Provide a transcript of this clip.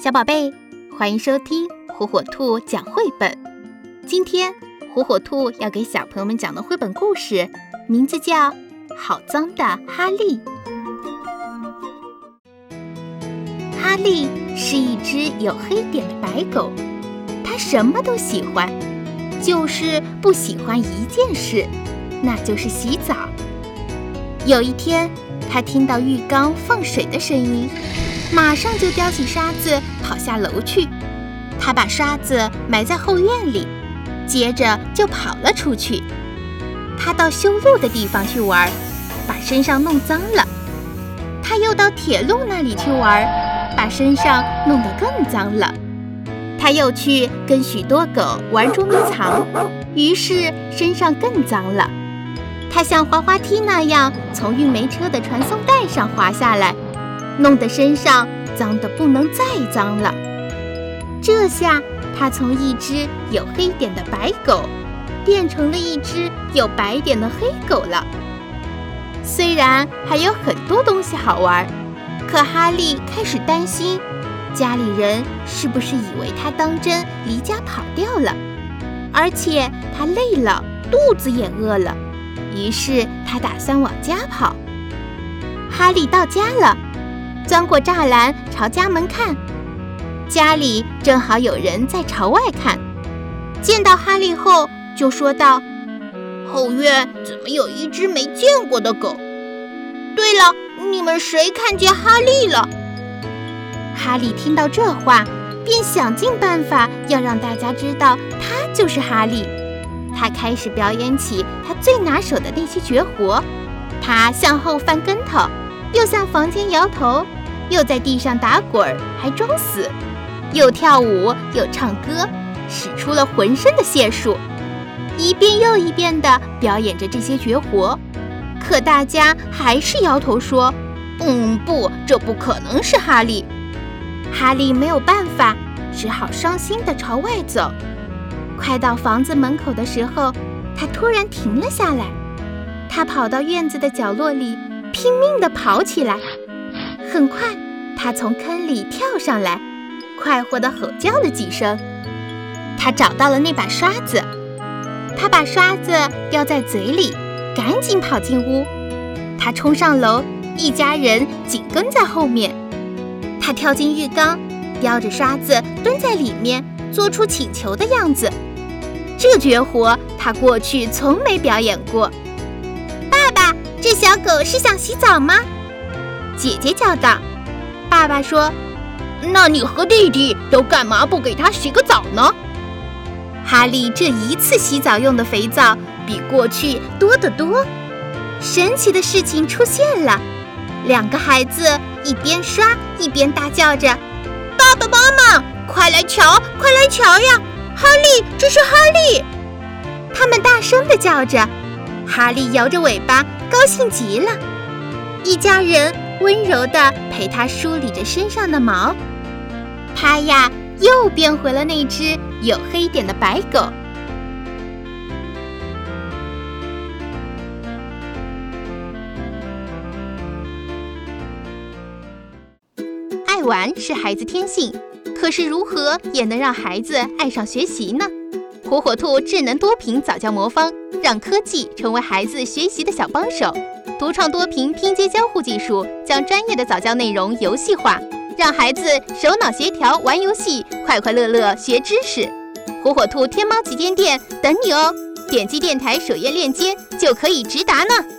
小宝贝，欢迎收听火火兔讲绘本。今天火火兔要给小朋友们讲的绘本故事，名字叫《好脏的哈利》。哈利是一只有黑点的白狗，它什么都喜欢，就是不喜欢一件事，那就是洗澡。有一天，它听到浴缸放水的声音。马上就叼起沙子跑下楼去，他把沙子埋在后院里，接着就跑了出去。他到修路的地方去玩，把身上弄脏了。他又到铁路那里去玩，把身上弄得更脏了。他又去跟许多狗玩捉迷藏，于是身上更脏了。他像滑滑梯那样从运煤车的传送带上滑下来。弄得身上脏得不能再脏了。这下他从一只有黑点的白狗，变成了一只有白点的黑狗了。虽然还有很多东西好玩，可哈利开始担心，家里人是不是以为他当真离家跑掉了？而且他累了，肚子也饿了，于是他打算往家跑。哈利到家了。钻过栅栏，朝家门看，家里正好有人在朝外看。见到哈利后，就说道：“后院怎么有一只没见过的狗？对了，你们谁看见哈利了？”哈利听到这话，便想尽办法要让大家知道他就是哈利。他开始表演起他最拿手的那些绝活：他向后翻跟头，又向房间摇头。又在地上打滚儿，还装死，又跳舞又唱歌，使出了浑身的解数，一遍又一遍地表演着这些绝活。可大家还是摇头说：“嗯，不，这不可能是哈利。”哈利没有办法，只好伤心地朝外走。快到房子门口的时候，他突然停了下来。他跑到院子的角落里，拼命地跑起来。很快，他从坑里跳上来，快活地吼叫了几声。他找到了那把刷子，他把刷子叼在嘴里，赶紧跑进屋。他冲上楼，一家人紧跟在后面。他跳进浴缸，叼着刷子蹲在里面，做出请求的样子。这绝活他过去从没表演过。爸爸，这小狗是想洗澡吗？姐姐叫道：“爸爸说，那你和弟弟都干嘛不给他洗个澡呢？”哈利这一次洗澡用的肥皂比过去多得多。神奇的事情出现了，两个孩子一边刷一边大叫着：“爸爸妈妈，快来瞧，快来瞧呀！哈利，这是哈利！”他们大声地叫着，哈利摇着尾巴，高兴极了。一家人。温柔地陪他梳理着身上的毛，它呀又变回了那只有黑点的白狗。爱玩是孩子天性，可是如何也能让孩子爱上学习呢？火火兔智能多屏早教魔方，让科技成为孩子学习的小帮手。独创多屏拼接交互技术，将专业的早教内容游戏化，让孩子手脑协调玩游戏，快快乐乐学知识。火火兔天猫旗舰店等你哦！点击电台首页链接就可以直达呢。